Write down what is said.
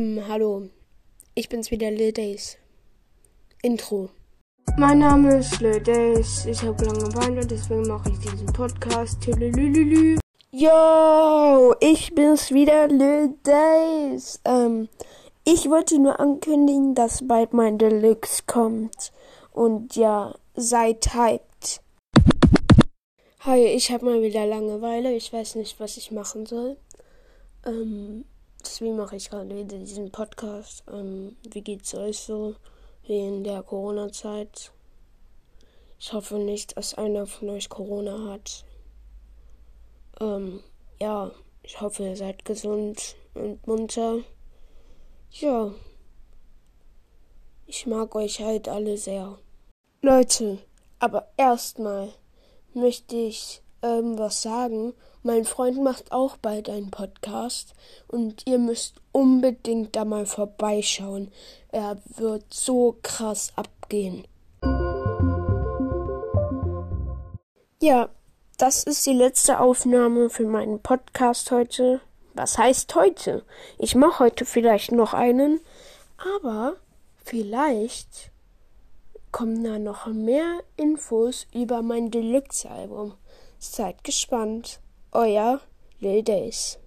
Ähm, hallo. Ich bin's wieder, Lil Days. Intro. Mein Name ist Lil Days. Ich habe Langeweile, deswegen mache ich diesen Podcast. Yo, ich bin's wieder, Lil Days. Ähm, ich wollte nur ankündigen, dass bald mein Deluxe kommt. Und ja, seid hyped. Hi, ich habe mal wieder Langeweile. Ich weiß nicht, was ich machen soll. Ähm, deswegen mache ich gerade wieder diesen Podcast. Ähm, wie geht's euch so in der Corona-Zeit? Ich hoffe nicht, dass einer von euch Corona hat. Ähm, ja, ich hoffe, ihr seid gesund und munter. Ja, ich mag euch halt alle sehr. Leute, aber erstmal möchte ich ähm, was sagen. Mein Freund macht auch bald einen Podcast und ihr müsst unbedingt da mal vorbeischauen. Er wird so krass abgehen. Ja, das ist die letzte Aufnahme für meinen Podcast heute. Was heißt heute? Ich mache heute vielleicht noch einen, aber vielleicht kommen da noch mehr Infos über mein Deluxe-Album. Seid gespannt. Euer Lil Days.